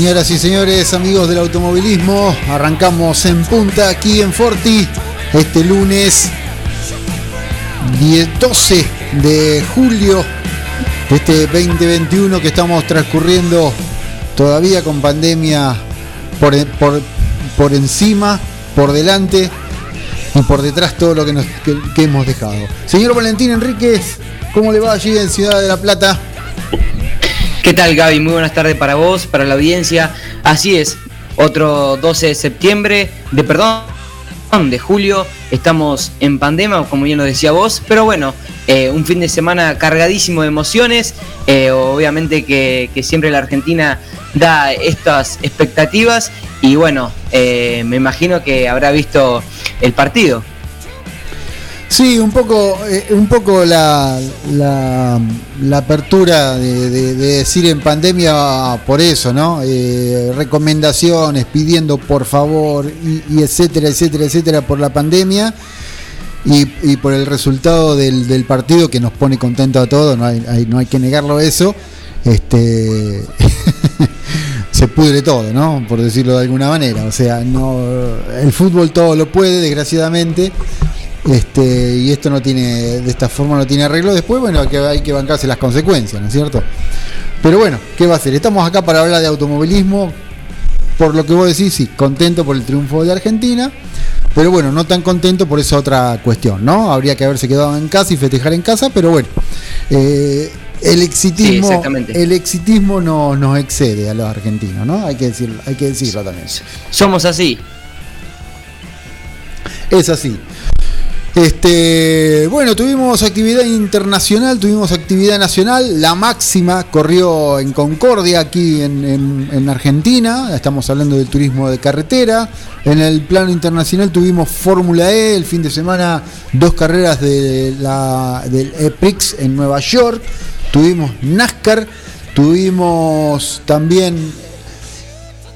Señoras y señores, amigos del automovilismo, arrancamos en punta aquí en Forti este lunes 12 de julio de este 2021 que estamos transcurriendo todavía con pandemia por, por, por encima, por delante y por detrás todo lo que, nos, que, que hemos dejado. Señor Valentín Enríquez, ¿cómo le va allí en Ciudad de la Plata? ¿Qué tal Gaby? Muy buenas tardes para vos, para la audiencia. Así es, otro 12 de septiembre, de perdón, de julio, estamos en pandemia, como bien lo decía vos, pero bueno, eh, un fin de semana cargadísimo de emociones, eh, obviamente que, que, siempre la Argentina da estas expectativas y bueno, eh, me imagino que habrá visto el partido. Sí, un poco, eh, un poco la, la, la apertura de, de, de, decir en pandemia por eso, ¿no? Eh, recomendaciones, pidiendo por favor, y, y, etcétera, etcétera, etcétera, por la pandemia y, y por el resultado del, del, partido que nos pone contento a todos, no hay, hay, no hay que negarlo eso. Este. se pudre todo, ¿no? Por decirlo de alguna manera. O sea, no el fútbol todo lo puede, desgraciadamente. Este, y esto no tiene, de esta forma no tiene arreglo. Después, bueno, hay que, hay que bancarse las consecuencias, ¿no es cierto? Pero bueno, ¿qué va a hacer? Estamos acá para hablar de automovilismo. Por lo que vos decís, sí, contento por el triunfo de Argentina. Pero bueno, no tan contento por esa otra cuestión, ¿no? Habría que haberse quedado en casa y festejar en casa, pero bueno. Eh, el exitismo, sí, el exitismo no, nos excede a los argentinos, ¿no? Hay que decirlo, hay que decirlo también. Somos así. Es así. Este, bueno, tuvimos actividad internacional, tuvimos actividad nacional. La máxima corrió en Concordia, aquí en, en, en, Argentina. Estamos hablando del turismo de carretera. En el plano internacional tuvimos Fórmula E el fin de semana, dos carreras de la, del EPRIX en Nueva York. Tuvimos NASCAR, tuvimos también.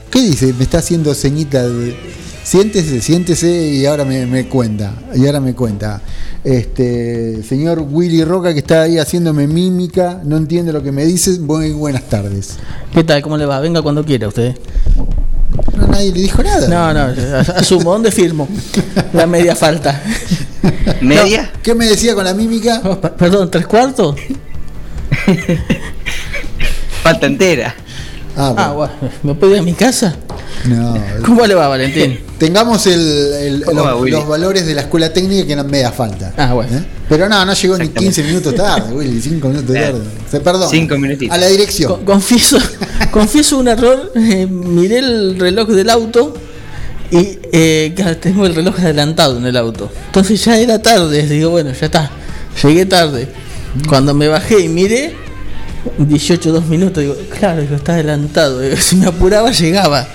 ¿Qué dice? Me está haciendo ceñita de siéntese, siéntese y ahora me, me, cuenta, y ahora me cuenta. Este señor Willy Roca que está ahí haciéndome mímica, no entiende lo que me dice. Muy buenas tardes. ¿Qué tal? ¿Cómo le va? Venga cuando quiera usted. No, nadie le dijo nada. No, no, asumo, ¿dónde firmo? La media falta. ¿Media? No, ¿Qué me decía con la mímica? Oh, perdón, ¿tres cuartos? Falta entera. Ah, bueno. ah, bueno. ¿Me puedo ir a mi casa? No. ¿Cómo le va, Valentín? Tengamos el, el, los, va, los, valores de la escuela técnica que eran media falta. Ah, bueno. ¿Eh? Pero no, no llegó ni 15 minutos tarde, Willy, 5 minutos tarde. Se perdón. 5 minutitos. A la dirección. Con, confieso, confieso un error. Eh, miré el reloj del auto y eh, tengo el reloj adelantado en el auto. Entonces ya era tarde. Digo, bueno, ya está. Llegué tarde. Cuando me bajé y miré, 18, 2 minutos, digo, claro, digo, está adelantado. Si me apuraba, llegaba.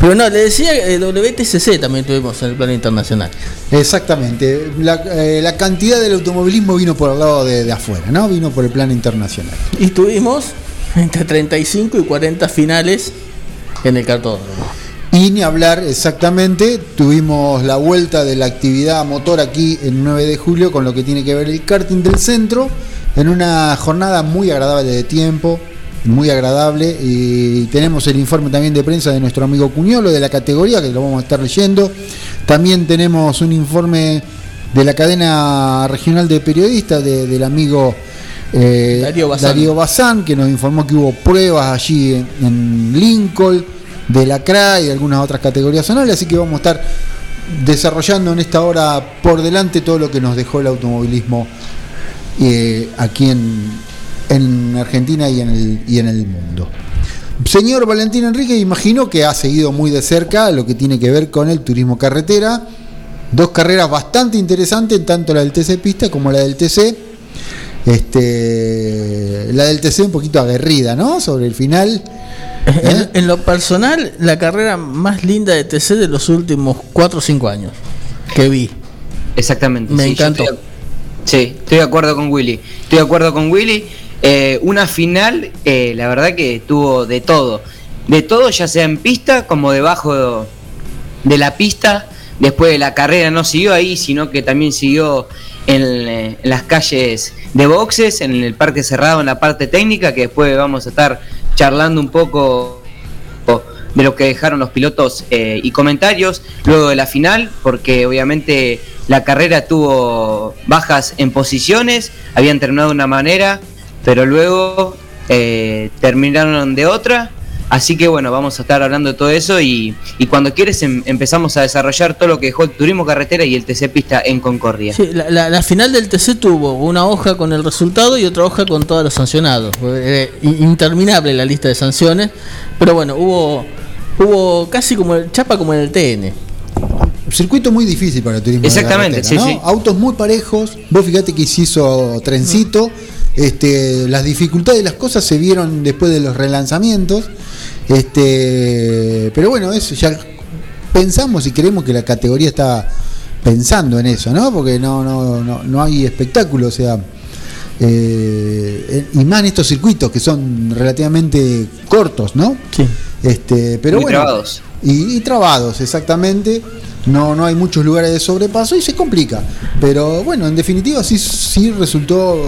Pero no, le decía eh, WTCC también tuvimos en el plano internacional. Exactamente. La, eh, la, cantidad del automovilismo vino por el lado de, de, afuera, ¿no? Vino por el plano internacional. Y tuvimos entre 35 y 40 finales en el cartódromo. Y ni hablar exactamente, tuvimos la vuelta de la actividad motor aquí el 9 de julio con lo que tiene que ver el karting del centro, en una jornada muy agradable de tiempo, muy agradable. Y tenemos el informe también de prensa de nuestro amigo Cuñolo de la categoría, que lo vamos a estar leyendo. También tenemos un informe de la cadena regional de periodistas del amigo eh, Darío, Bazán. que nos informó que hubo pruebas allí en, Lincoln, de la CRA y de algunas otras categorías zonales, así que vamos a estar desarrollando en esta hora por delante todo lo que nos dejó el automovilismo eh, aquí en, en Argentina y en, el, y en el mundo. Señor Valentín Enrique, imagino que ha seguido muy de cerca lo que tiene que ver con el turismo carretera. Dos carreras bastante interesantes, tanto la del TC Pista como la del TC. Este, la del TC un poquito aguerrida, ¿no? Sobre el final. En, ¿Eh? lo personal, la carrera más linda de TC de los últimos 4 o 5 años que vi. Exactamente. Me encantó. sí, estoy de acuerdo con Willy. Estoy de acuerdo con Willy. Eh, una final, eh, la verdad que tuvo de todo. De todo, ya sea en pista como debajo de la pista. Después de la carrera no siguió ahí, sino que también siguió en, las calles de boxes, en el parque cerrado, en la parte técnica, que después vamos a estar charlando un poco de lo que dejaron los pilotos eh, y comentarios luego de la final, porque obviamente la carrera tuvo bajas en posiciones, habían terminado de una manera, pero luego eh, terminaron de otra Así que bueno, vamos a estar hablando de todo eso y, cuando quieres em, empezamos a desarrollar todo lo que dejó el turismo carretera y el TC Pista en Concordia. Sí, la, final del TC tuvo una hoja con el resultado y otra hoja con todos los sancionados. interminable la lista de sanciones, pero bueno, hubo, hubo casi como el chapa como en el TN. Circuito muy difícil para el turismo. Exactamente, sí, sí. Autos muy parejos. Vos fíjate que se hizo trencito. Este, las dificultades de las cosas se vieron después de los relanzamientos. Este, pero bueno, eso ya pensamos y creemos que la categoría está pensando en eso, ¿no? Porque no, no, no, no hay espectáculo, o sea, eh, y más en estos circuitos que son relativamente cortos, ¿no? Sí. Este, pero bueno, trabados. Y, trabados, exactamente. No, no hay muchos lugares de sobrepaso y se complica. Pero bueno, en definitiva sí, sí resultó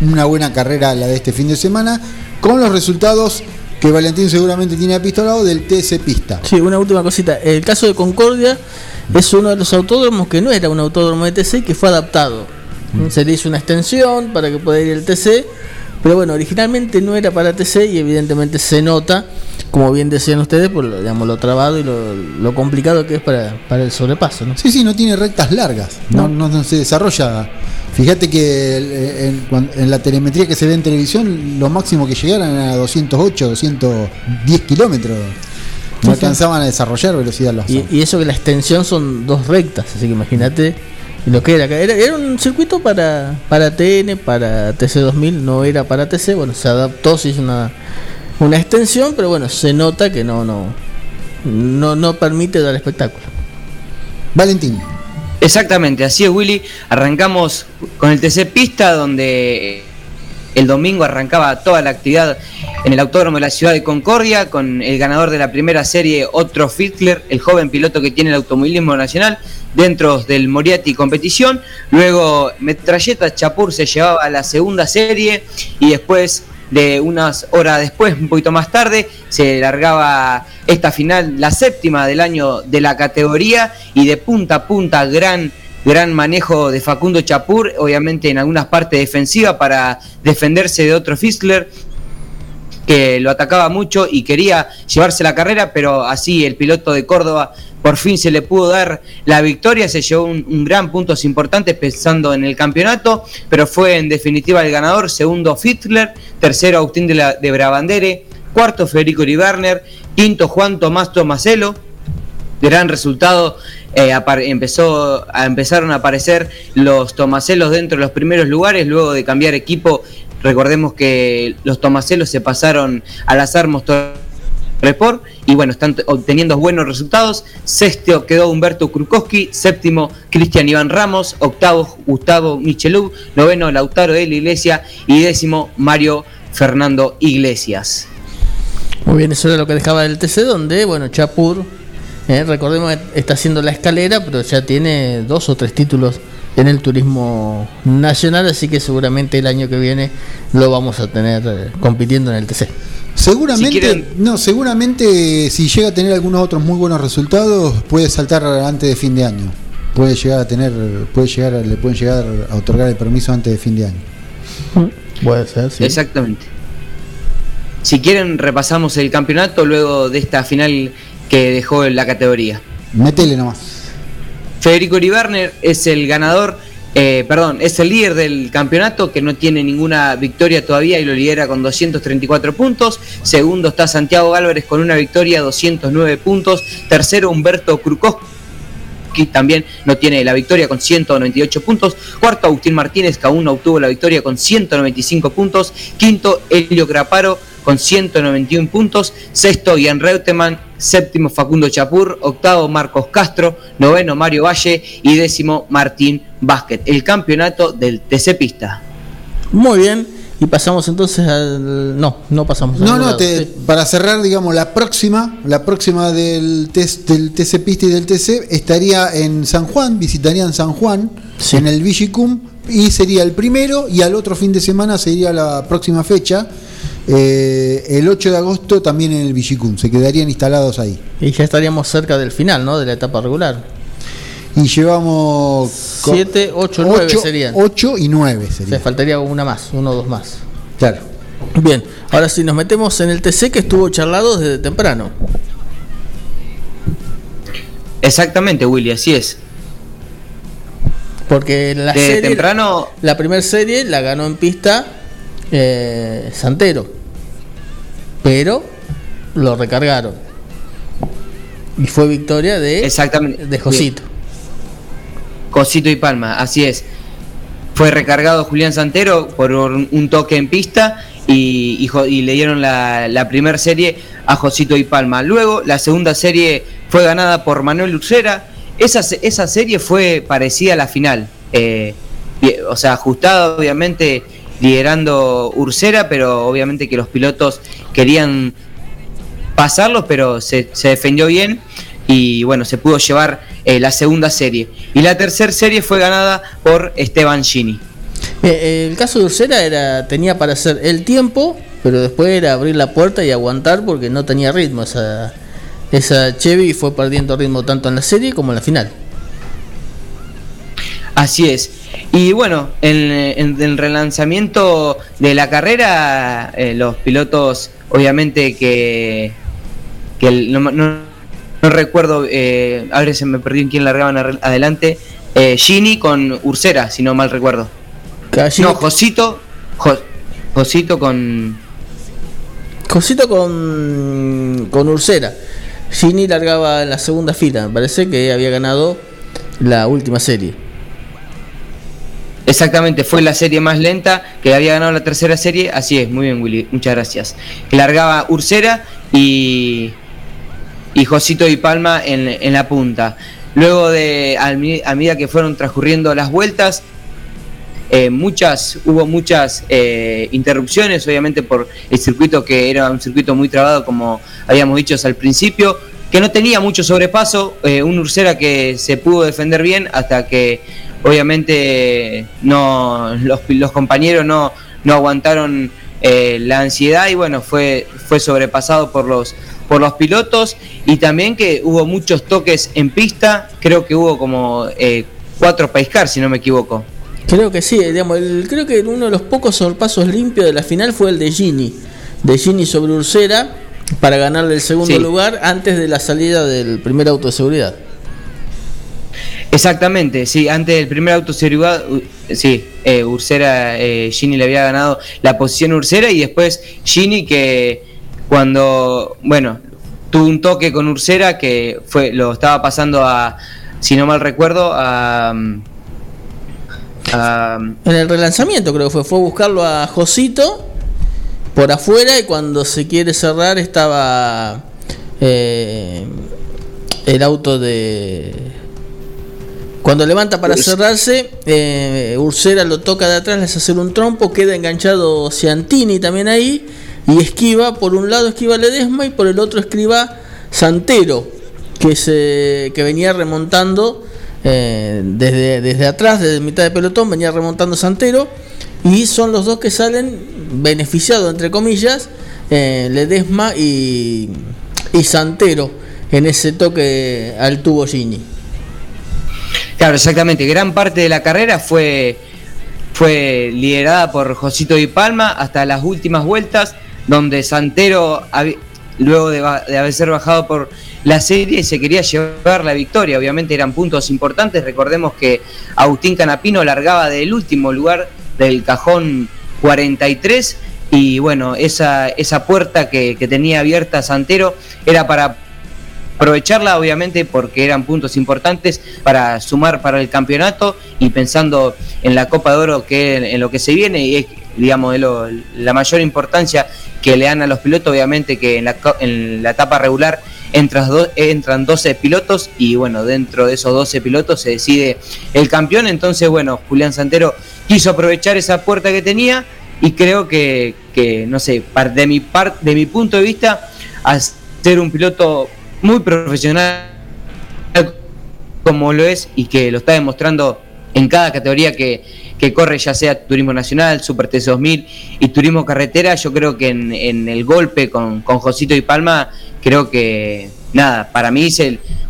una buena carrera la de este fin de semana, con los resultados que Valentín seguramente tiene apistolado del TC Pista. Sí, una última cosita. El caso de Concordia es uno de los autódromos que no era un autódromo de TC que fue adaptado. Mm. Se le hizo una extensión para que pueda ir el TC, pero bueno, originalmente no era para TC y evidentemente se nota, como bien decían ustedes, por lo, digamos, lo trabado y lo, complicado que es para, el sobrepaso. ¿no? Sí, sí, no tiene rectas largas, no, no se desarrolla Fíjate que en, la telemetría que se ve en televisión, lo máximo que llegaran era 208, 210 kilómetros. No alcanzaban a desarrollar velocidad los y, y, eso que la extensión son dos rectas, así que imagínate lo que era, era. Era un circuito para, para TN, para TC2000, no era para TC. Bueno, se adaptó, se hizo una, una extensión, pero bueno, se nota que no, no, no, no permite dar espectáculo. Valentín. Exactamente, así es Willy. Arrancamos con el TC Pista, donde el domingo arrancaba toda la actividad en el autódromo de la ciudad de Concordia, con el ganador de la primera serie, Otro Fitzler, el joven piloto que tiene el automovilismo nacional dentro del Moriarty competición. Luego Metralleta Chapur se llevaba a la segunda serie y después de unas horas después, un poquito más tarde, se largaba esta final, la séptima del año de la categoría y de punta a punta gran gran manejo de Facundo Chapur, obviamente en algunas partes defensivas para defenderse de otro Fischler que lo atacaba mucho y quería llevarse la carrera, pero así el piloto de Córdoba por fin se le pudo dar la victoria, se llevó un, gran puntos importantes pensando en el campeonato, pero fue en definitiva el ganador, segundo Fitzler, tercero Agustín de, la, de Brabandere, cuarto Federico Riverner, quinto Juan Tomás Tomaselo, gran resultado, eh, empezó empezaron a aparecer los Tomaselos dentro de los primeros lugares, luego de cambiar equipo, recordemos que los Tomaselos se pasaron a las Armos Report y bueno, están obteniendo buenos resultados. Sexto quedó Humberto Krukowski, séptimo Cristian Iván Ramos, octavo Gustavo Michelú, noveno Lautaro de la Iglesia y décimo Mario Fernando Iglesias. Muy bien, eso era lo que dejaba del TC, donde, bueno, Chapur, eh, recordemos, está haciendo la escalera, pero ya tiene dos o tres títulos en el turismo nacional, así que seguramente el año que viene lo vamos a tener eh, compitiendo en el TC. Seguramente, no, seguramente si llega a tener algunos otros muy buenos resultados, puede saltar antes de fin de año. Puede llegar a tener, puede llegar, le pueden llegar a otorgar el permiso antes de fin de año. Puede ser, sí. Exactamente. Si quieren, repasamos el campeonato luego de esta final que dejó la categoría. Métele nomás. Federico Uriberner es el ganador, eh, perdón, es el líder del campeonato que no tiene ninguna victoria todavía y lo lidera con 234 puntos. Segundo está Santiago Gálvarez con una victoria, 209 puntos. Tercero Humberto que también no tiene la victoria con 198 puntos. Cuarto, Agustín Martínez, que aún no obtuvo la victoria con 195 puntos. Quinto, Elio Graparo con 191 puntos. Sexto, Ian Reutemann. Séptimo, Facundo Chapur. Octavo, Marcos Castro. Noveno, Mario Valle. Y décimo, Martín Vázquez. El campeonato del TC Pista. Muy bien. Y pasamos entonces al. No, no pasamos No, no, para cerrar, digamos, la próxima, la próxima del, test, del TC Pista y del TC estaría en San Juan, visitarían San Juan, en el Vigicum, y sería el primero, y al otro fin de semana sería la próxima fecha. Eh, el 8 de agosto también en el Vigicum, se quedarían instalados ahí. Y ya estaríamos cerca del final, ¿no? De la etapa regular. Y llevamos 7, 8, 9 serían. 8 y 9 serían. O faltaría una más, uno o dos más. Claro. Bien, ahora sí nos metemos en el TC que estuvo charlado desde temprano. Exactamente, Willy, así es. Porque la serie, temprano... la primera serie la ganó en pista eh, Santero, pero lo recargaron y fue victoria de Exactamente. de Josito. Cosito y Palma, así es. Fue recargado Julián Santero por un toque en pista y, le dieron la, la primera serie a Josito y Palma. Luego la segunda serie fue ganada por Manuel Ursera. Esa, esa serie fue parecida a la final. Eh, o sea, ajustada obviamente liderando Ursera, pero obviamente que los pilotos querían pasarlos, pero se, defendió bien y bueno, se pudo llevar eh, la segunda serie. Y la tercera serie fue ganada por Esteban Gini. El caso de Ursera era, tenía para hacer el tiempo, pero después era abrir la puerta y aguantar porque no tenía ritmo. Esa, esa Chevy fue perdiendo ritmo tanto en la serie como en la final. Así es. Y bueno, en, el relanzamiento de la carrera, eh, los pilotos, obviamente que, que no no recuerdo, eh, a ver si me perdí en quién largaban adelante, eh, Gini con Ursera, si no mal recuerdo. No, Josito, Josito con... Josito con, con Ursera. Gini largaba en la segunda fila, me parece que había ganado la última serie. Exactamente, fue la serie más lenta que había ganado la tercera serie. Así es, muy bien, Willy, muchas gracias. Largaba Ursera y y Josito y Palma en, la punta. Luego de, a, medida que fueron transcurriendo las vueltas, eh, muchas, hubo muchas eh, interrupciones, obviamente por el circuito que era un circuito muy trabado, como habíamos dicho al principio, que no tenía mucho sobrepaso, eh, un Ursera que se pudo defender bien hasta que obviamente no los, los compañeros no, no aguantaron la ansiedad y bueno, fue, fue sobrepasado por los por los pilotos y también que hubo muchos toques en pista, creo que hubo como eh, cuatro paiscar, si no me equivoco. Creo que sí, digamos, creo que uno de los pocos sorpasos limpios de la final fue el de Gini, de Gini sobre Ursera para ganarle el segundo lugar antes de la salida del primer auto de seguridad. Exactamente, sí, antes del primer auto sí, eh, Ursera, eh, Gini le había ganado la posición Ursera y después Gini que cuando, bueno, tuvo un toque con Ursera que fue lo estaba pasando a, si no mal recuerdo, a, en el relanzamiento creo que fue, fue a buscarlo a Josito por afuera y cuando se quiere cerrar estaba eh, el auto de... Cuando levanta para cerrarse, eh, Ursera lo toca de atrás, le hace hacer un trompo, queda enganchado Ciantini también ahí y esquiva, por un lado esquiva Ledesma y por el otro esquiva Santero, que, se, que venía remontando eh, desde, desde atrás, desde mitad de pelotón, venía remontando Santero y son los dos que salen beneficiados, entre comillas, eh, Ledesma y, y Santero en ese toque al tubo Gini. Claro, exactamente. Gran parte de la carrera fue, fue liderada por Josito Di Palma hasta las últimas vueltas, donde Santero, luego de, haber ser bajado por la serie se quería llevar la victoria. Obviamente eran puntos importantes. Recordemos que Agustín Canapino largaba del último lugar del cajón 43 y bueno, esa, esa puerta que, tenía abierta Santero era para aprovecharla obviamente porque eran puntos importantes para sumar para el campeonato y pensando en la Copa de Oro que en, lo que se viene y es digamos la mayor importancia que le dan a los pilotos obviamente que en la, en la etapa regular entran, entran 12 pilotos y bueno, dentro de esos 12 pilotos se decide el campeón. Entonces, bueno, Julián Santero quiso aprovechar esa puerta que tenía y creo que, no sé, de mi, de mi punto de vista, ser un piloto muy profesional como lo es y que lo está demostrando en cada categoría que, que corre, ya sea Turismo Nacional, Super T2000 y Turismo Carretera, yo creo que en, el golpe con, con, Josito y Palma, creo que nada, para mí es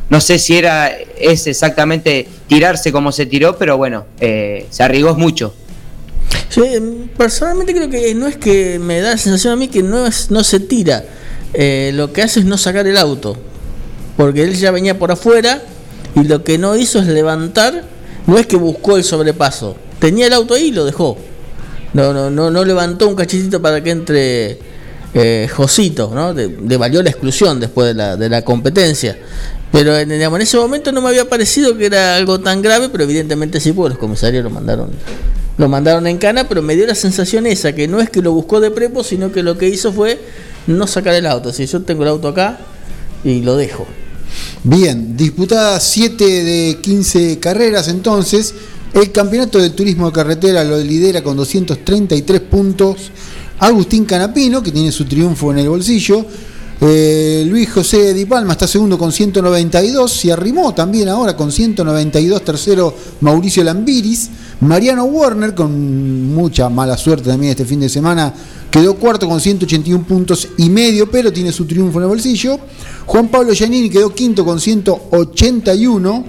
no sé si era, es exactamente tirarse como se tiró, pero bueno, eh, se arriesgó mucho. personalmente creo que no es que me da la sensación a mí que no, es, no se tira, eh, lo que hace es no sacar el auto, porque él ya venía por afuera y lo que no hizo es levantar, no es que buscó el sobrepaso, tenía el auto ahí y lo dejó. No, no, no, no levantó un cachitito para que entre eh, Josito, ¿no? De, valió la exclusión después de la, de la competencia. Pero en, en, ese momento no me había parecido que era algo tan grave, pero evidentemente sí, porque los comisarios lo mandaron, lo mandaron en cana, pero me dio la sensación esa, que no es que lo buscó de prepo, sino que lo que hizo fue no sacar el auto. Si yo tengo el auto acá y lo dejo. Bien, disputadas 7 de 15 carreras entonces, el campeonato de turismo de carretera lo lidera con 233 puntos. Agustín Canapino, que tiene su triunfo en el bolsillo. Eh, Luis José Di Palma está segundo con 192, se arrimó también ahora con 192, tercero Mauricio Lambiris, Mariano Warner con mucha mala suerte también este fin de semana, quedó cuarto con 181 puntos y medio, pero tiene su triunfo en el bolsillo, Juan Pablo Giannini quedó quinto con 181,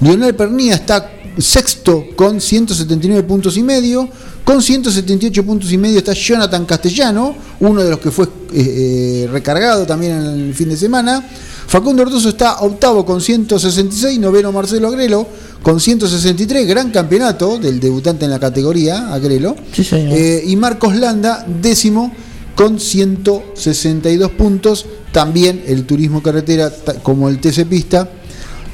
Lionel Pernía está sexto con 179 puntos y medio. Con 178 puntos y medio está Jonathan Castellano, uno de los que fue eh, eh, recargado también en el fin de semana. Facundo Ortoso está octavo con 166, noveno Marcelo Agrelo con 163, gran campeonato del debutante en la categoría, Agrelo. Eh, y Marcos Landa, décimo con 162 puntos. También el turismo carretera como el TC Pista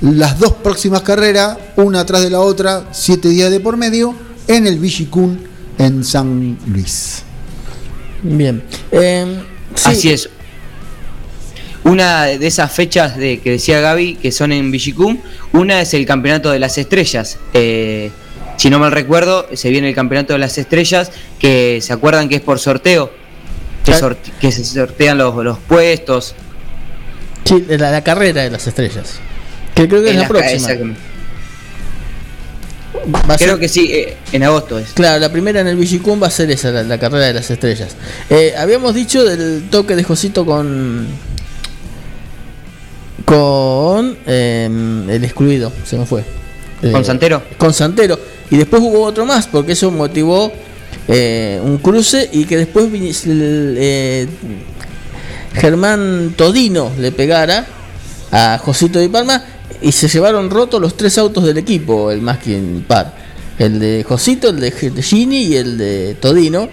las dos próximas carreras, una atrás de la otra, siete días de por medio, en el Vigicún en San Luis. Bien. Em, Así es. Una de esas fechas de, que decía Gaby, que son en Vigicum, una es el Campeonato de las Estrellas. Eh, si no mal recuerdo, se viene el Campeonato de las Estrellas, que se acuerdan que es por sorteo, que, se sortean los, los puestos. Sí, la, la carrera de las estrellas. Que creo que es la, próxima. creo que sí, eh, en agosto es. Claro, la primera en el Vigicum va a ser esa, la, carrera de las estrellas. Eh, habíamos dicho del toque de Josito con. Con. Em, el excluido, se me fue. ¿Con eh, Santero? Con Santero. Y después hubo otro más, porque eso motivó un cruce y que después Germán Todino le pegara a Josito de Palma y se llevaron rotos los tres autos del equipo, el más que par. El de Josito, el de Gini y el de Todino.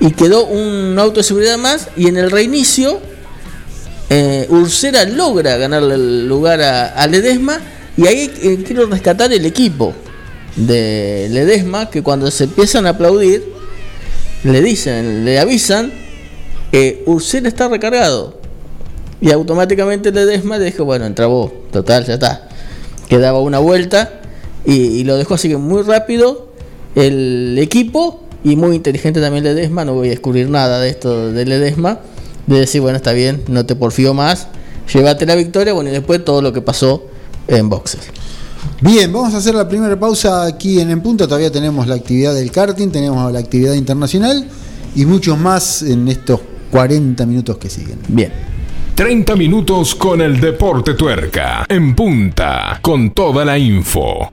Y quedó un auto de seguridad más y en el reinicio eh, Ursera logra ganarle el lugar a, Ledesma y ahí eh, quiero rescatar el equipo de Ledesma que cuando se empiezan a aplaudir le dicen, le avisan que Ursera está recargado. Y automáticamente Ledesma le dijo, bueno, entra vos, total, ya está. Quedaba una vuelta y, lo dejó así que muy rápido el equipo y muy inteligente también Ledesma, no voy a descubrir nada de esto de Ledesma, de decir, bueno, está bien, no te porfío más, llévate la victoria, bueno, y después todo lo que pasó en boxes. Bien, vamos a hacer la primera pausa aquí en En Punto. Todavía tenemos la actividad del karting, tenemos la actividad internacional y muchos más en estos 40 minutos que siguen. Bien. 30 minutos con el deporte tuerca. En punta, con toda la info.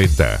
Preta.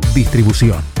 Distribución.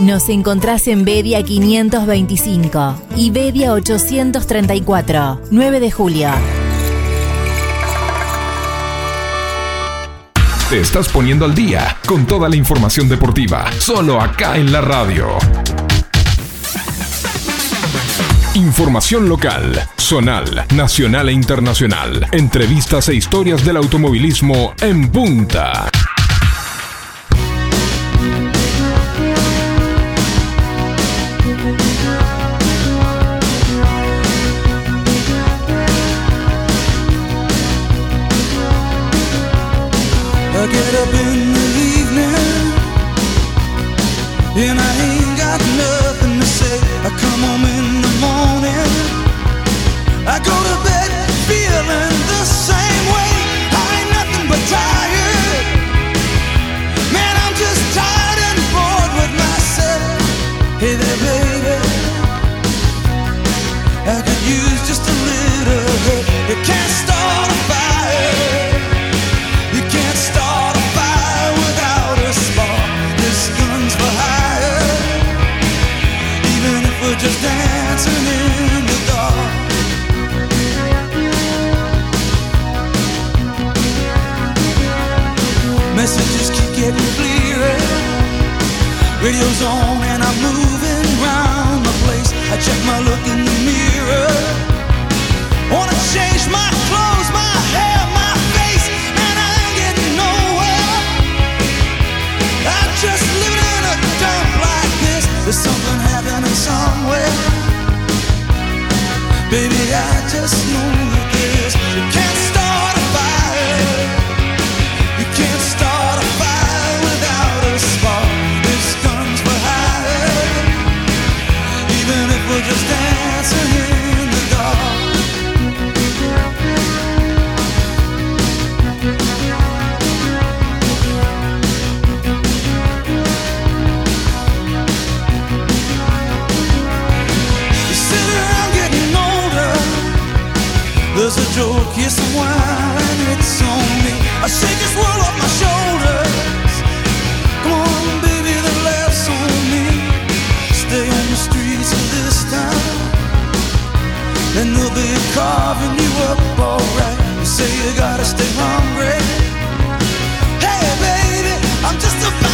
Nos encontrás en Bedia 525 y Bedia 834, 9 de julio. Te estás poniendo al día con toda la información deportiva, solo acá en la radio. Información local, zonal, nacional e internacional. Entrevistas e historias del automovilismo en punta. It's on me. I shake this world off my shoulders. Come on, baby, the on me. Stay on the streets of this town. And they'll be carving you up alright. Say you gotta stay hungry. Hey, baby, I'm just a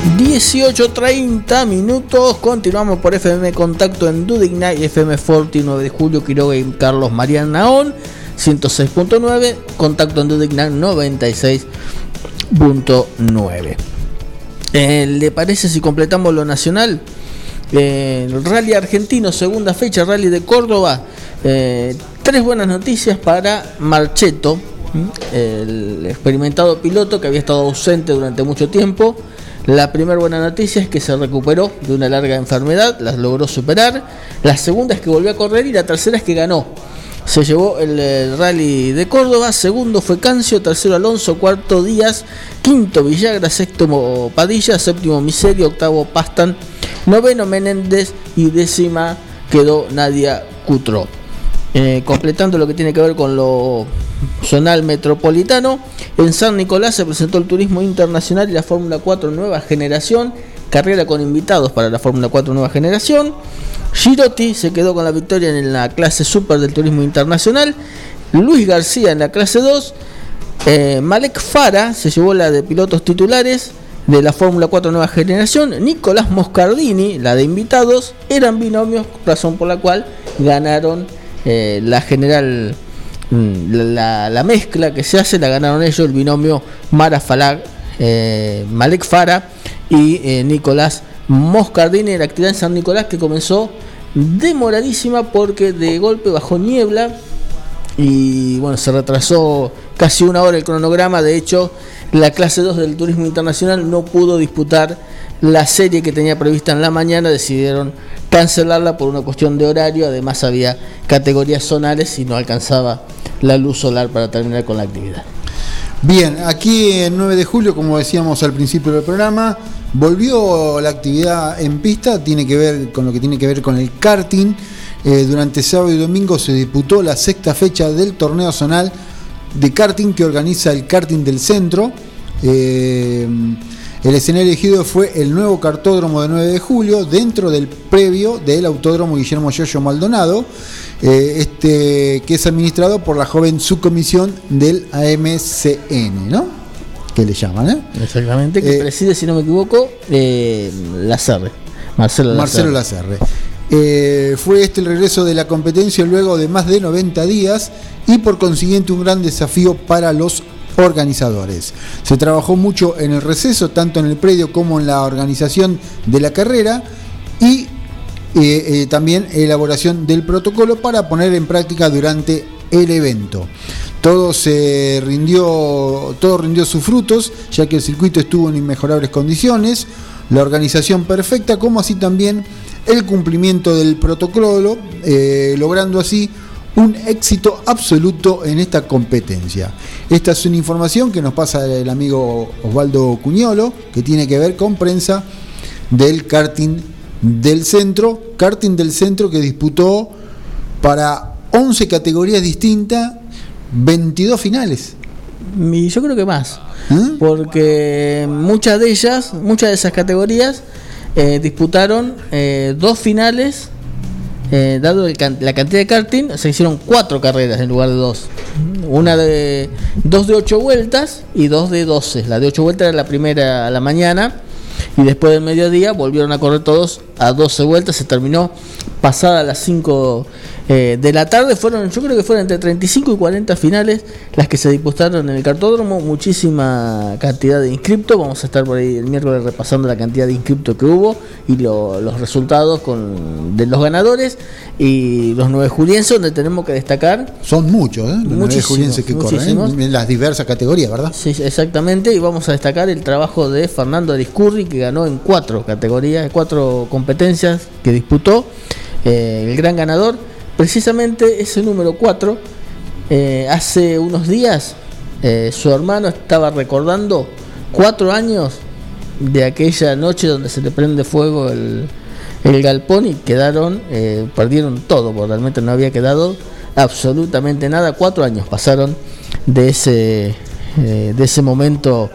18.30 minutos, continuamos por FM Contacto en Dudigna y FM 49 de Julio Quiroga y Carlos Mariano Naón, 106.9, Contacto en Dudigna 96.9. Eh, ¿Le parece si completamos lo nacional? Eh, Rally Argentino, segunda fecha, Rally de Córdoba. Eh, tres buenas noticias para Marcheto, el experimentado piloto que había estado ausente durante mucho tiempo. La primera buena noticia es que se recuperó de una larga enfermedad, las logró superar. La segunda es que volvió a correr y la tercera es que ganó. Se llevó el, el rally de Córdoba, segundo fue Cancio, tercero Alonso, cuarto Díaz, quinto Villagra, sexto Padilla, séptimo Miserio, octavo Pastan, noveno Menéndez y décima quedó Nadia Cutro. Eh, completando lo que tiene que ver con lo zonal metropolitano, en San Nicolás se presentó el turismo internacional y la Fórmula 4 Nueva Generación, carrera con invitados para la Fórmula 4 Nueva Generación. Girotti se quedó con la victoria en la clase super del turismo internacional. Luis García en la clase 2. Eh, Malek Fara se llevó la de pilotos titulares de la Fórmula 4 Nueva Generación. Nicolás Moscardini, la de invitados, eran binomios, razón por la cual ganaron eh, la general, la, la, mezcla que se hace la ganaron ellos, el binomio Mara Falag, eh, Malek Fara y eh, Nicolás Moscardini, la actividad en San Nicolás que comenzó demoradísima porque de golpe bajó niebla y bueno, se retrasó casi una hora el cronograma, de hecho la clase 2 del turismo internacional no pudo disputar la serie que tenía prevista en la mañana, decidieron cancelarla por una cuestión de horario, además había categorías zonales y no alcanzaba la luz solar para terminar con la actividad. Bien, aquí en 9 de julio, como decíamos al principio del programa, volvió la actividad en pista, tiene que ver con lo que tiene que ver con el karting. Eh, durante sábado y domingo se disputó la sexta fecha del torneo zonal de karting que organiza el karting del centro. Eh, el escenario elegido fue el nuevo cartódromo de 9 de julio, dentro del previo del Autódromo Guillermo Yoyo Maldonado, eh, este, que es administrado por la joven subcomisión del AMCN, ¿no? Que le llaman, ¿eh? Exactamente, que Eh, preside, si no me equivoco, Lazarre. Marcelo Lazarre. Marcelo Lazarre. Eh, fue este el regreso de la competencia luego de más de 90 días y por consiguiente un gran desafío para los organizadores. Se trabajó mucho en el receso, tanto en el predio como en la organización de la carrera y eh, eh, también elaboración del protocolo para poner en práctica durante el evento. Todo se rindió, todo rindió sus frutos, ya que el circuito estuvo en inmejorables condiciones, la organización perfecta, como así también el cumplimiento del protocolo, eh, logrando así un éxito absoluto en esta competencia. Esta es una información que nos pasa el amigo Osvaldo Cuñolo, que tiene que ver con prensa del karting del centro, karting del centro que disputó para 11 categorías distintas, 22 finales. Y yo creo que más. ¿Eh? Porque muchas de ellas, muchas de esas categorías, eh, disputaron eh, dos finales. eh, dado can- la cantidad de karting, se hicieron cuatro carreras en lugar de dos. Una de dos de ocho vueltas y dos de doce. La de ocho vueltas era la primera a la mañana y después del mediodía volvieron a correr todos a 12 vueltas. Se terminó pasada las 5 eh, de la tarde. Fueron, yo creo que fueron entre 35 y 40 finales las que se disputaron en el cartódromo. Muchísima cantidad de inscriptos. Vamos a estar por ahí el miércoles repasando la cantidad de inscriptos que hubo y lo- los resultados con, de los ganadores y los nueve julienses, donde tenemos que destacar Son muchos, ¿eh? Los nueve julienses que corren muchísimos. en las diversas categorías, ¿verdad? Sí, exactamente, y vamos a destacar el trabajo de Fernando Ariscurri, que ganó en cuatro categorías, cuatro competencias que disputó. Eh, el gran ganador, precisamente ese número cuatro, eh, hace unos días eh, su hermano estaba recordando cuatro años de aquella noche donde se le prende fuego el, el galpón y quedaron, perdieron todo, porque realmente no había quedado absolutamente nada. Cuatro años pasaron de ese, de ese momento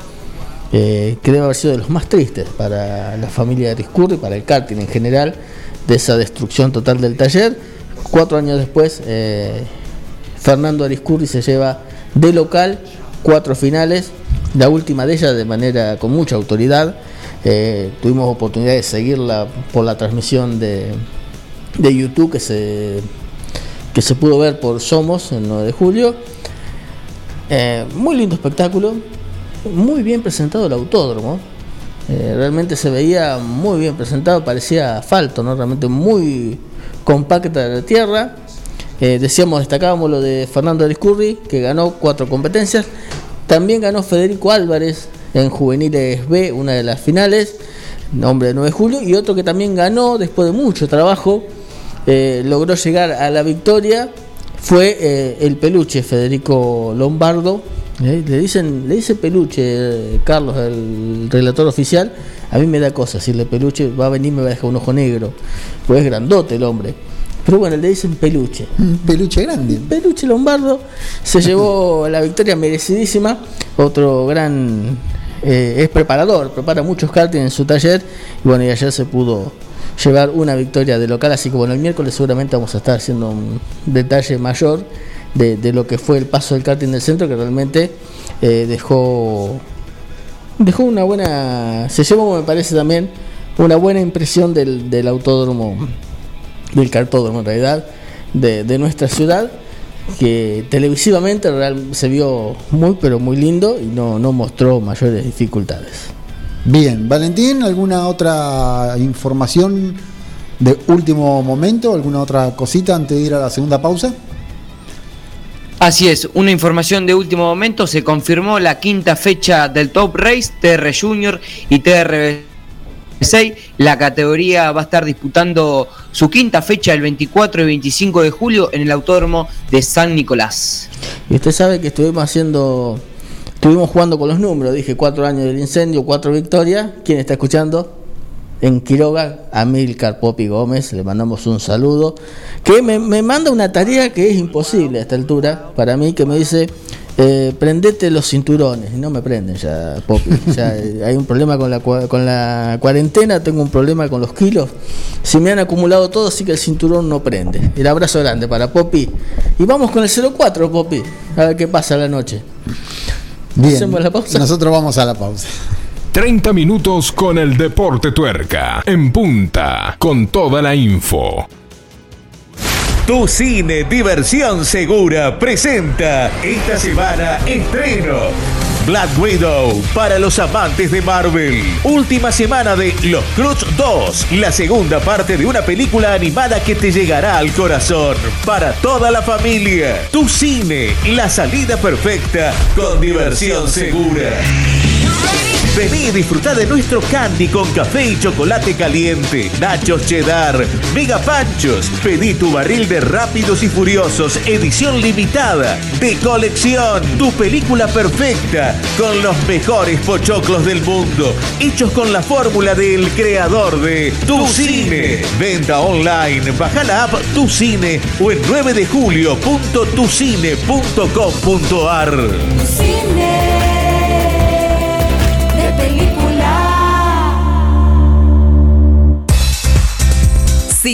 eh, que debe haber sido de los más tristes para la familia de Ariscurri, para el karting en general, de esa destrucción total del taller. Cuatro años después, eh, Fernando Ariscurri se lleva de local cuatro finales, la última de ellas de manera con mucha autoridad. Eh, tuvimos oportunidad de seguirla por la transmisión de, de YouTube que se, que se pudo ver por Somos el 9 de julio. Eh, muy lindo espectáculo, muy bien presentado el autódromo. Eh, realmente se veía muy bien presentado, parecía asfalto, ¿no? realmente muy compacta la tierra. Eh, decíamos, destacábamos lo de Fernando Ariscurri, que ganó cuatro competencias. También ganó Federico Álvarez en Juveniles B, una de las finales, nombre de 9 de julio, y otro que también ganó después de mucho trabajo, eh, logró llegar a la victoria, fue el peluche Federico Lombardo. Le dicen, le dice peluche eh, Carlos, el relator oficial. A mí me da cosa decirle peluche, va a venir me va a dejar un ojo negro, pues es grandote el hombre. Pero bueno, le dicen peluche. Peluche grande. Peluche Lombardo se llevó la victoria merecidísima. Otro gran. eh, es preparador, prepara muchos karting en su taller. Y bueno, y ayer se pudo llevar una victoria de local. Así que bueno, el miércoles seguramente vamos a estar haciendo un detalle mayor de, lo que fue el paso del karting del centro, que realmente eh, dejó. Dejó una buena. Se llevó, me parece también, una buena impresión del, del autódromo del cartódromo en realidad de, de nuestra ciudad que televisivamente real- se vio muy pero muy lindo y no, no mostró mayores dificultades. Bien, Valentín, ¿alguna otra información de último momento? ¿Alguna otra cosita antes de ir a la segunda pausa? Así es, una información de último momento, se confirmó la quinta fecha del Top Race, TR Junior y TR 6. La categoría va a estar disputando su quinta fecha el 24 y 25 de julio en el Autódromo de San Nicolás. Y usted sabe que estuvimos haciendo, estuvimos jugando con los números, dije cuatro años del incendio, cuatro victorias. ¿Quién está escuchando? En Quiroga, Amilcar Popi Gómez, le mandamos un saludo, que me, me manda una tarea que es imposible a esta altura para mí, que me dice, eh, prendete los cinturones, y no me prenden ya, Popi, ya eh, hay un problema con la, cua- con la cuarentena, tengo un problema con los kilos, se me han acumulado todo, así que el cinturón no prende. El abrazo grande para Popi, y vamos con el 04, Popi, a ver qué pasa la noche. Bien, ¿Hacemos la pausa? nosotros vamos a la pausa. 30 minutos con el Deporte Tuerca. En punta, con toda la info. Tu cine Diversión Segura presenta esta semana estreno. Black Widow para los amantes de Marvel. Última semana de Los Cruz 2, la segunda parte de una película animada que te llegará al corazón. Para toda la familia. Tu cine, la salida perfecta con diversión segura. Vení y disfrutá de nuestro candy con café y chocolate caliente, nachos cheddar, mega panchos. Pedí tu barril de Rápidos y Furiosos, edición limitada, de colección. Tu película perfecta, con los mejores pochoclos del mundo, hechos con la fórmula del creador de Tu Cine. Venta online, baja la app Tu Cine o en 9 de julio.tucine.com.ar. de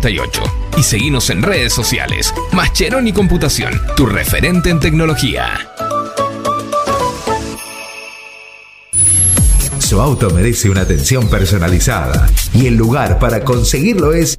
1278 y seguinos en redes sociales. Mascheroni Computación, tu referente en tecnología. Su auto merece una atención personalizada y el lugar para conseguirlo es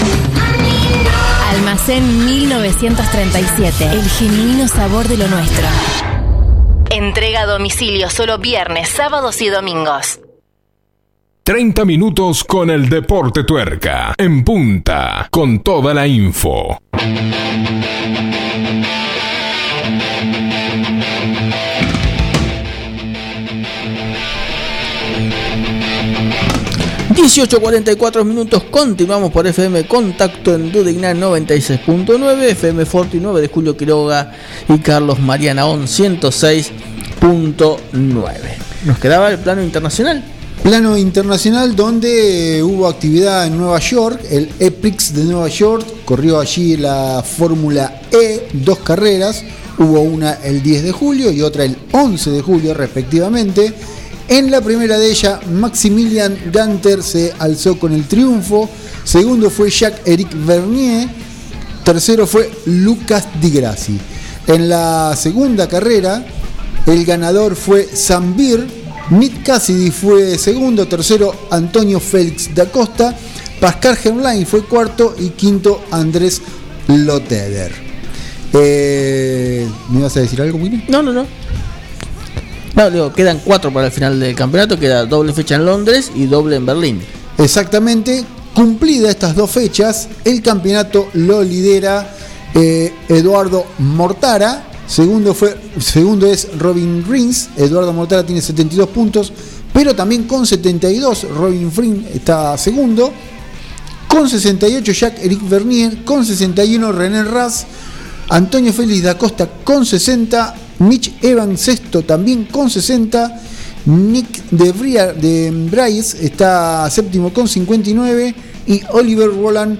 Almacén 1937. El genuino sabor de lo nuestro. Entrega a domicilio solo viernes, sábados y domingos. 30 minutos con el Deporte Tuerca. En punta, con toda la info. 18.44 minutos, continuamos por FM Contacto en Dudignan 96.9, FM Forti 9 de Julio Quiroga y Carlos Mariana On 106.9. Nos quedaba el plano internacional. Plano internacional donde hubo actividad en Nueva York, el EPIX de Nueva York, corrió allí la Fórmula E, dos carreras, hubo una el 10 de julio y otra el 11 de julio respectivamente. En la primera de ellas, Maximilian Ganter se alzó con el triunfo. Segundo fue Jacques-Éric Vernier. Tercero fue Lucas Di Grassi. En la segunda carrera, el ganador fue Zambir. Nick Cassidy fue segundo. Tercero, Antonio Félix da Costa. Pascal Germain fue cuarto. Y quinto, Andrés Loteder. Eh, ¿Me ibas a decir algo, Willy? No, no, no. No, digo, quedan cuatro para el final del campeonato, queda doble fecha en Londres y doble en Berlín. Exactamente, cumplida estas dos fechas, el campeonato lo lidera eh, Eduardo Mortara. Segundo, fue, segundo es Robin Rins. Eduardo Mortara tiene 72 puntos, pero también con 72 Robin Rins está segundo. Con 68 Jack Eric Vernier, con 61 René Raz, Antonio Félix da Costa con 60, Mitch Evans sexto también con 60, Nick de, Bria- de Bryce está séptimo con 59 y Oliver Roland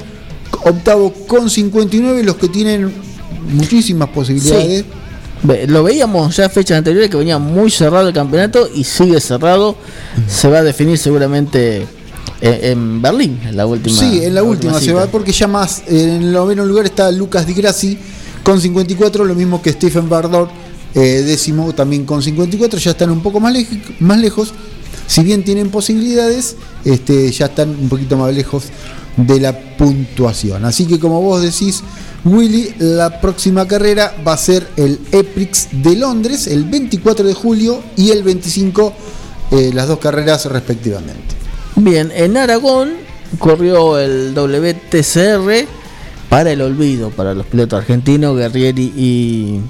octavo con 59, los que tienen muchísimas posibilidades. Lo veíamos ya fechas anteriores que venía muy cerrado el campeonato y sigue cerrado. Se va a definir seguramente en, en Berlín, en la última. Sí, en la última se cita. va porque ya más en el noveno lugar está Lucas Di Grassi con 54, lo mismo que Stephen Bardor, eh, décimo también con 54, ya están un poco más, más lejos. Si bien tienen posibilidades, este, ya están un poquito más lejos de la puntuación. Así que como vos decís, Willy, la próxima carrera va a ser el EPRIX de Londres el 24 de julio y el 25, eh, las dos carreras respectivamente. Bien, en Aragón corrió el WTCR para el olvido, para los pilotos argentinos, Guerrieri y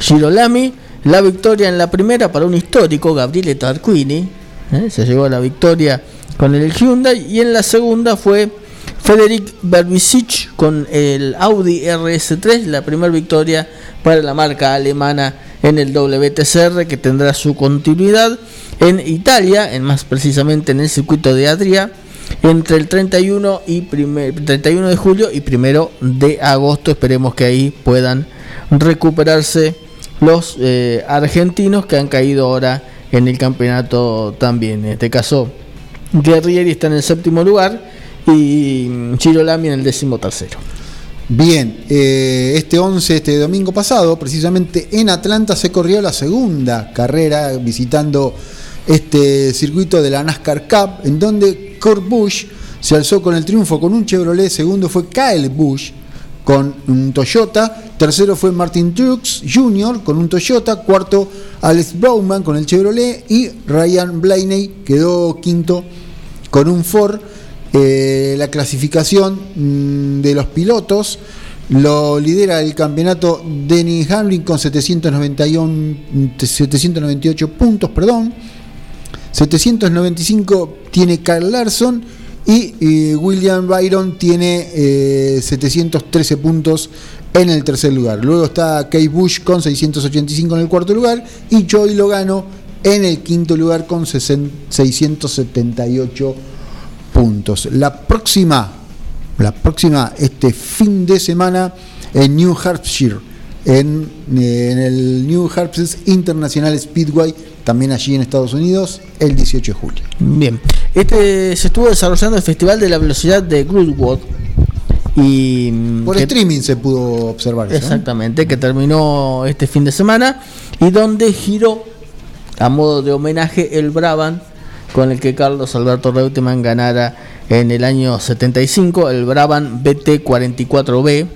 Girolami. La victoria en la primera para un histórico, Gabriele Tarquini. ¿eh? Se llegó la victoria con el Hyundai. Y en la segunda fue Federic Berbisic con el Audi RS3, la primera victoria para la marca alemana en el WTCR que tendrá su continuidad en Italia, en más precisamente en el circuito de Adria, entre el 31 y primer, 31 de julio y primero de agosto. Esperemos que ahí puedan recuperarse los eh, argentinos que han caído ahora en el campeonato también. En este caso, Guerrieri está en el séptimo lugar y mm, Girolami en el décimo tercero. Bien, eh, este 11, este domingo pasado, precisamente en Atlanta se corrió la segunda carrera visitando este circuito de la NASCAR Cup, en donde Kurt Busch se alzó con el triunfo con un Chevrolet, segundo fue Kyle Busch con un Toyota, tercero fue Martin Truex Jr. con un Toyota, cuarto Alex Bowman con el Chevrolet y Ryan Blaney quedó quinto con un Ford. Eh, la clasificación mm, de los pilotos lo lidera el campeonato Denny Hamlin con 791, 798 puntos, perdón. 795 tiene Carl Larson y eh, William Byron tiene eh, 713 puntos en el tercer lugar. Luego está Kate Bush con 685 en el cuarto lugar y Joey Logano en el quinto lugar con 678 puntos. La próxima, la próxima, este fin de semana en New Hampshire, en, eh, en el New Hampshire International Speedway, también allí en Estados Unidos, el 18 de julio. Bien, este se estuvo desarrollando el Festival de la Velocidad de Goodwood y mm, Por que- streaming se pudo observar eso. ¿eh? Exactamente, que terminó este fin de semana y donde giró a modo de homenaje el Brabant con el que Carlos Alberto Reutemann ganara en el año 75 el Brabant BT44B.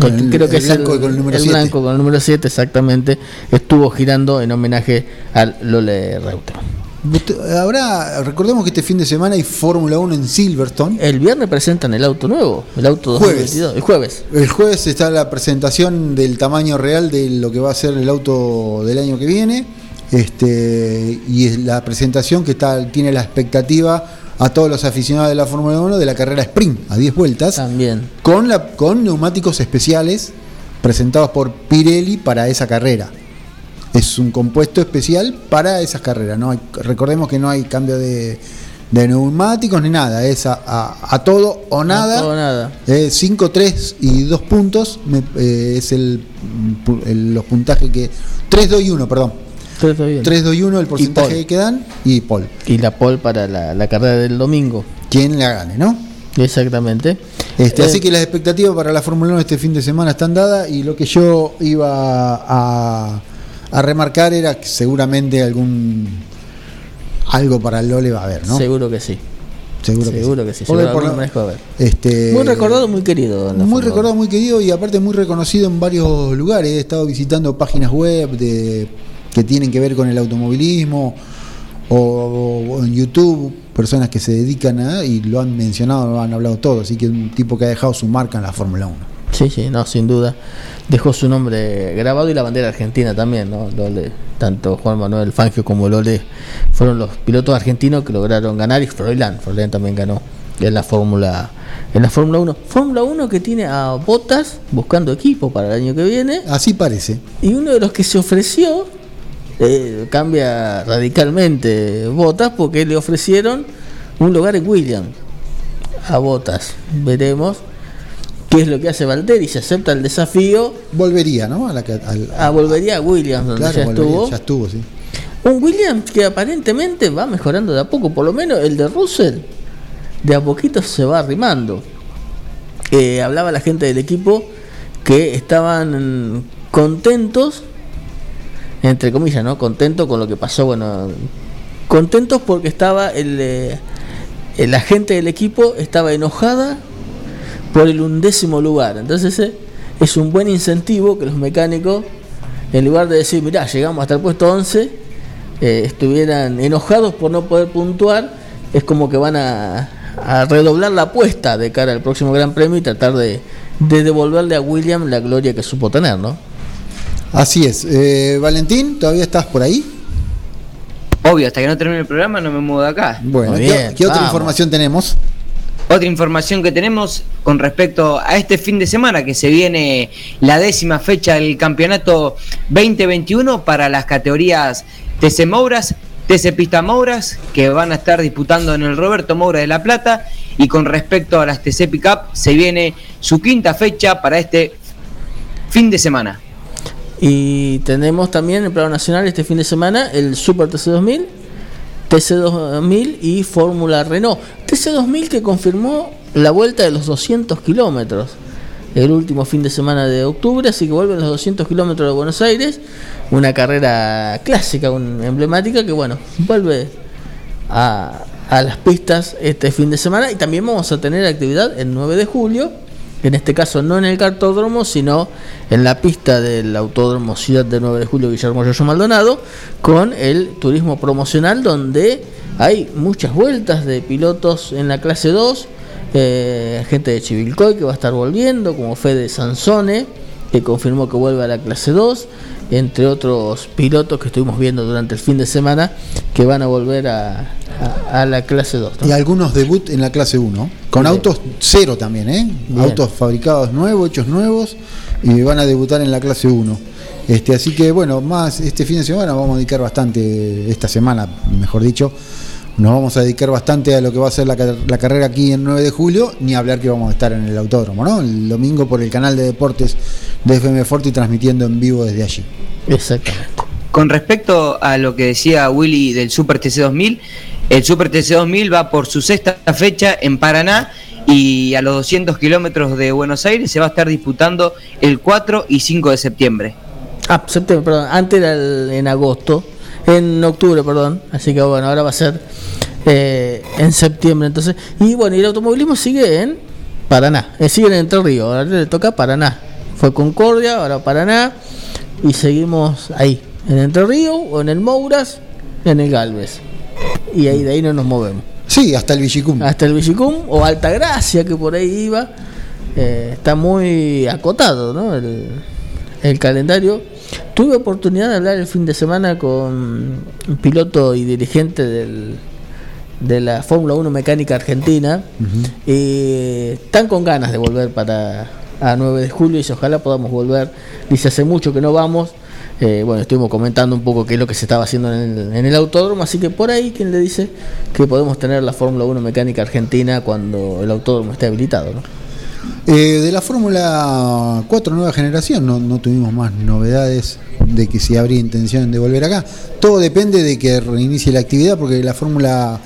Con- El- creo que el es blanco el, con el número el 7. blanco con el número 7 exactamente estuvo girando en homenaje al Lole. Usted- Habrá, recordemos que este fin de semana hay Fórmula 1 en Silverstone. El viernes presentan el auto nuevo, el auto Jueves. 2022, el jueves. El jueves está la presentación del tamaño real de lo que va a ser el auto del año que viene. Este, y es la presentación que está, tiene la expectativa a todos los aficionados de la Fórmula 1 de la carrera sprint a 10 vueltas. También. Con, la, con neumáticos especiales presentados por Pirelli para esa carrera. Es un compuesto especial para esas carreras. ¿no? Hay- recordemos que no hay cambio de, de neumáticos ni nada. Es a, a- a todo o nada. todo o nada. 5, 3 y 2 puntos me- eh, es el- los puntajes que. 3, 2 y 1, perdón. 3, 2 y 1. 3, 2 y 1 el porcentaje que dan y Paul. Y la pole para la, la carrera del domingo. Quien la gane, ¿no? Exactamente. Este, Eh, así que las expectativas para la Fórmula 1 este fin de semana están dadas y lo que yo iba a, a remarcar era que seguramente algún algo para el Lole va a haber, ¿no? Seguro que sí. Seguro, Seguro que sí, Porque seguro por que va a haber. Este, Muy recordado, muy querido. la Muy recordado, muy querido y aparte muy reconocido en varios lugares. He estado visitando páginas web de, que tienen que ver con el automovilismo o, o en YouTube, personas que se dedican a y lo han mencionado, lo han hablado todo. Así que es un tipo que ha dejado su marca en la Fórmula 1. Sí, sí, no, sin duda. Dejó su nombre grabado y la bandera argentina también, ¿no? Lole, tanto Juan Manuel Fangio como Lole fueron los pilotos argentinos que lograron ganar y Froilán, Froilán también ganó en la Fórmula en la Fórmula 1. Fórmula 1 que tiene a Botas buscando equipo para el año que viene. Así parece. Y uno de los que se ofreció eh, cambia radicalmente Botas porque le ofrecieron un lugar en Williams a Botas. Veremos qué es lo que hace Valtteri, si acepta el desafío. Volvería, ¿no? A la, Ah, volvería a Williams, donde claro, ya volvería, estuvo. ya estuvo, sí. Un Williams que aparentemente va mejorando de a poco, por lo menos el de Russell, de a poquito se va arrimando. Eh, hablaba la gente del equipo que estaban contentos, entre comillas, ¿no? Contentos con lo que pasó, bueno, contentos porque estaba el, eh, la gente del equipo estaba enojada por el undécimo lugar. Entonces ese es un buen incentivo que los mecánicos, en lugar de decir, mirá, llegamos hasta el puesto 11, eh, estuvieran enojados por no poder puntuar, es como que van a, a redoblar la apuesta de cara al próximo Gran Premio y tratar de, de devolverle a William la gloria que supo tener, ¿no? Así es. Eh, Valentín, ¿todavía estás por ahí? Obvio, hasta que no termine el programa no me muevo de acá. Bueno, ¿qué, qué otra información tenemos? Otra información que tenemos con respecto a este fin de semana que se viene la décima fecha del campeonato 2021 para las categorías TC Mouras, TC Pista Mouras, que van a estar disputando en el Roberto Moura de La Plata. Y con respecto a las TC Pickup, se viene su quinta fecha para este fin de semana. Y tenemos también el plano nacional este fin de semana el Super TC2000, TC2000 y Fórmula Renault. TC2000 que confirmó la vuelta de los 200 kilómetros el último fin de semana de octubre, así que vuelven los 200 kilómetros de Buenos Aires, una carrera clásica, un- emblemática que bueno, vuelve a, a las pistas este fin de semana y también vamos a tener actividad el 9 de julio, en este caso no en el cartódromo, sino en la pista del Autódromo Ciudad de 9 de Julio Guillermo Yoyo Maldonado, con el turismo promocional donde hay muchas vueltas de pilotos en la clase 2, eh, gente de Chivilcoy que va a estar volviendo, como Fede Sansone, que confirmó que vuelve a la clase 2, entre otros pilotos que estuvimos viendo durante el fin de semana que van a volver a, a- a la clase 2. ¿no? Y algunos debut en la clase 1, con Bien. autos cero también, ¿eh? Bien. Autos fabricados nuevos, hechos nuevos, y van a debutar en la clase 1. Este, así que bueno, más este fin de semana vamos a dedicar bastante, esta semana, mejor dicho, nos vamos a dedicar bastante a lo que va a ser la, la carrera aquí en 9 de julio, ni hablar que vamos a estar en el autódromo, ¿no? El domingo por el canal de deportes de FM Forti transmitiendo en vivo desde allí. Exactamente. Con respecto a lo que decía Willy del Super TC 2000, el Super TC 2000 va por su sexta fecha en Paraná y a los 200 kilómetros de Buenos Aires se va a estar disputando el 4 y 5 de septiembre. Ah, septiembre, perdón. Antes era el- en agosto. En octubre, perdón. Así que bueno, ahora va a ser eh, en septiembre. Entonces, y bueno, y el automovilismo sigue en Paraná. Eh, sigue en Entre Ríos. Ahora le toca Paraná. Fue Concordia, ahora Paraná. Y seguimos ahí. En Entre Ríos, o en el Mouras, en el Galvez. Y ahí de ahí no nos movemos. Sí, hasta el Villicum. Hasta el Villicum o Altagracia, que por ahí iba. Eh, está muy acotado, ¿no? El, el calendario. Tuve oportunidad de hablar el fin de semana con un piloto y dirigente del, de la Fórmula 1 Mecánica Argentina. Y están con ganas de volver para a 9 de julio y si ojalá podamos volver. Dice hace mucho que no vamos. Eh, bueno, estuvimos comentando un poco qué es lo que se estaba haciendo en el, en el autódromo, así que por ahí quien le dice que podemos tener la Fórmula 1 Mecánica Argentina cuando el autódromo esté habilitado, ¿no? Eh, de la Fórmula 4 nueva generación no, no tuvimos más novedades de que si habría intención de volver acá. Todo depende de que reinicie la actividad porque la Fórmula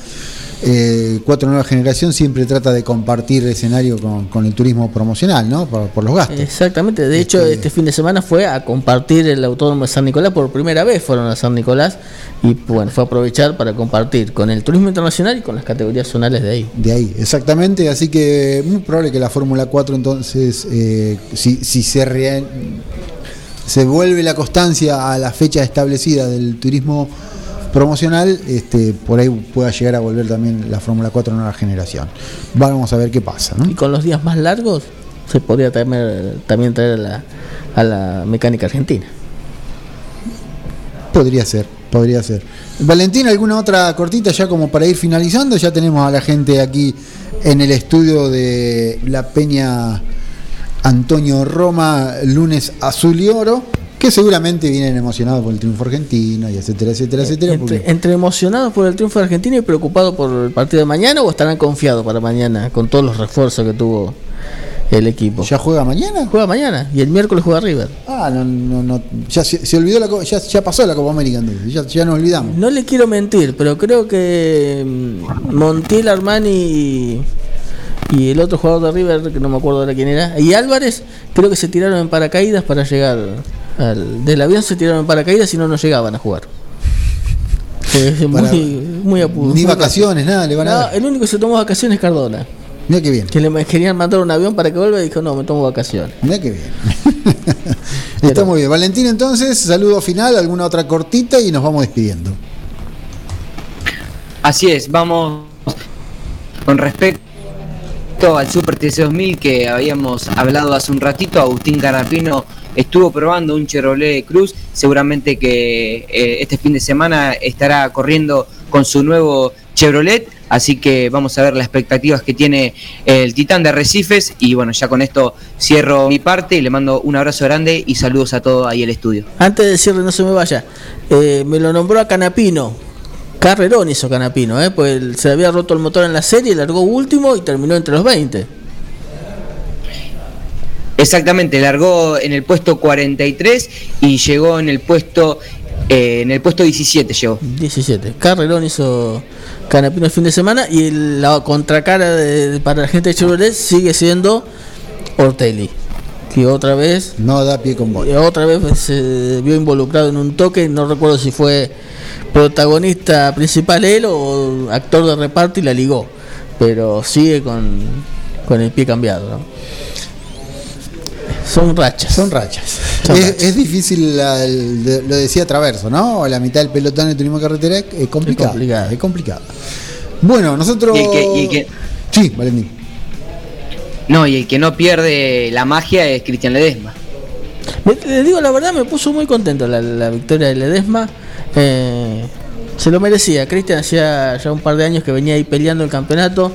eh, Cuatro Nueva Generación siempre trata de compartir escenario con, con el turismo promocional, ¿no? Por, por los gastos. Exactamente, de hecho este fin de semana fue a compartir el autódromo de San Nicolás, por primera vez fueron a San Nicolás y bueno, fue a aprovechar para compartir con el turismo internacional y con las categorías zonales de ahí. De ahí, exactamente. Así que muy probable que la Fórmula 4 entonces, eh, si, si se, re- se vuelve la constancia a la fecha establecida del turismo promocional, este, por ahí pueda llegar a volver también la Fórmula 4 nueva generación. Vamos a ver qué pasa. ¿no? Y con los días más largos se podría también traer a la, a la mecánica argentina. Podría ser, podría ser. Valentín, ¿alguna otra cortita ya como para ir finalizando? Ya tenemos a la gente aquí en el estudio de la Peña Antonio Roma, lunes azul y oro, que seguramente vienen emocionados por el triunfo argentino y etcétera, etcétera, etcétera. Entre, porque- entre emocionados por el triunfo de Argentina y preocupados por el partido de mañana o estarán confiados para mañana con todos los refuerzos que tuvo el equipo. ¿Ya juega mañana? Juega mañana y el miércoles juega River. Ah, no, no, no. Ya se, se olvidó la ya, ya pasó la Copa América entonces, ya, ya nos olvidamos. No le quiero mentir, pero creo que mm, Montiel, Armani y, y el otro jugador de River, que no me acuerdo ahora quién era, y Álvarez, creo que se tiraron en paracaídas para llegar al, del avión, se tiraron en paracaídas y no nos llegaban a jugar. Fue muy, muy Ni vacaciones, nada, le van a No, dar. el único que se tomó vacaciones es Cardona. Mira qué bien. Que le querían mandar un avión para que vuelva y dijo, no, me tomo vacaciones. Mira qué bien. Está muy bien. Valentín, entonces, saludo final, alguna otra cortita y nos vamos despidiendo. Así es, vamos con respecto al Super TC2000 que habíamos hablado hace un ratito, Agustín Carapino estuvo probando un Chevrolet Cruz, seguramente que eh, este fin de semana estará corriendo con su nuevo Chevrolet, así que vamos a ver las expectativas que tiene el Titán de Arrecifes y bueno, ya con esto cierro mi parte y le mando un abrazo grande y saludos a todos ahí el estudio. Antes de cierre, no se me vaya. eh, me lo nombró a Canapino. Carrerón hizo Canapino, ¿eh? pues se había roto el motor en la serie, largó último y terminó entre los 20. Exactamente, largó en el puesto 43 y llegó en el puesto eh, en el puesto 17 llegó. 17. Carrerón hizo Canapino el fin de semana y el- la contracara de- para la gente de Chevrolet sigue siendo Ortelli. Que otra vez. No da pie con bola. Otra vez se vio involucrado en un toque. No recuerdo si fue protagonista principal él o actor de reparto y la ligó. Pero sigue con, con el pie cambiado. ¿no? Son rachas. Son rachas. Son es, rachas. es difícil, la- el- lo decía Traverso, ¿no? La mitad del pelotón de turismo carretera es, es complicado. Es complicado. complicado. Bueno, nosotros. Y el que- y el que- Sí, Valentín. No, y el que no pierde la magia es Cristian Ledesma. Le digo la verdad, me puso muy contento la, la victoria de Ledesma. Eh, se lo merecía. Cristian hacía ya un par de años que venía ahí peleando el campeonato.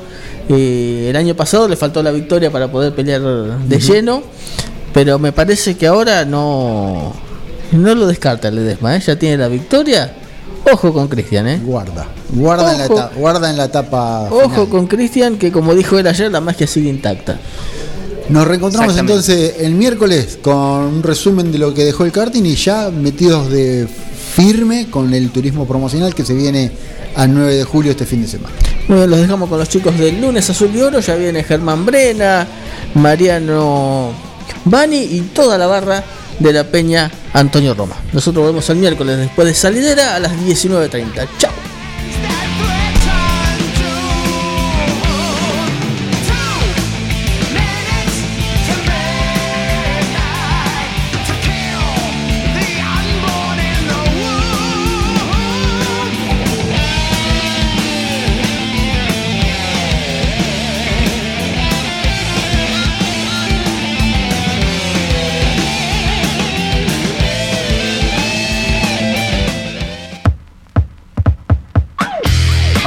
Y el año pasado le faltó la victoria para poder pelear de lleno. Pero me parece que ahora no, no lo descarta Ledesma. ¿eh? Ya tiene la victoria. Ojo con Cristian, ¿eh? Guarda. Guarda, en la, etapa, guarda en la etapa. Ojo final. con Cristian, que como dijo él ayer, la magia sigue intacta. Nos reencontramos entonces el miércoles con un resumen de lo que dejó el karting y ya metidos de firme con el turismo promocional que se viene al 9 de julio este fin de semana. Bien, los dejamos con los chicos del lunes azul y oro. Ya viene Germán Brena, Mariano Bani y toda la barra de la Peña Antonio Roma. Nosotros volvemos el miércoles después de salidera a las 19.30. Chao.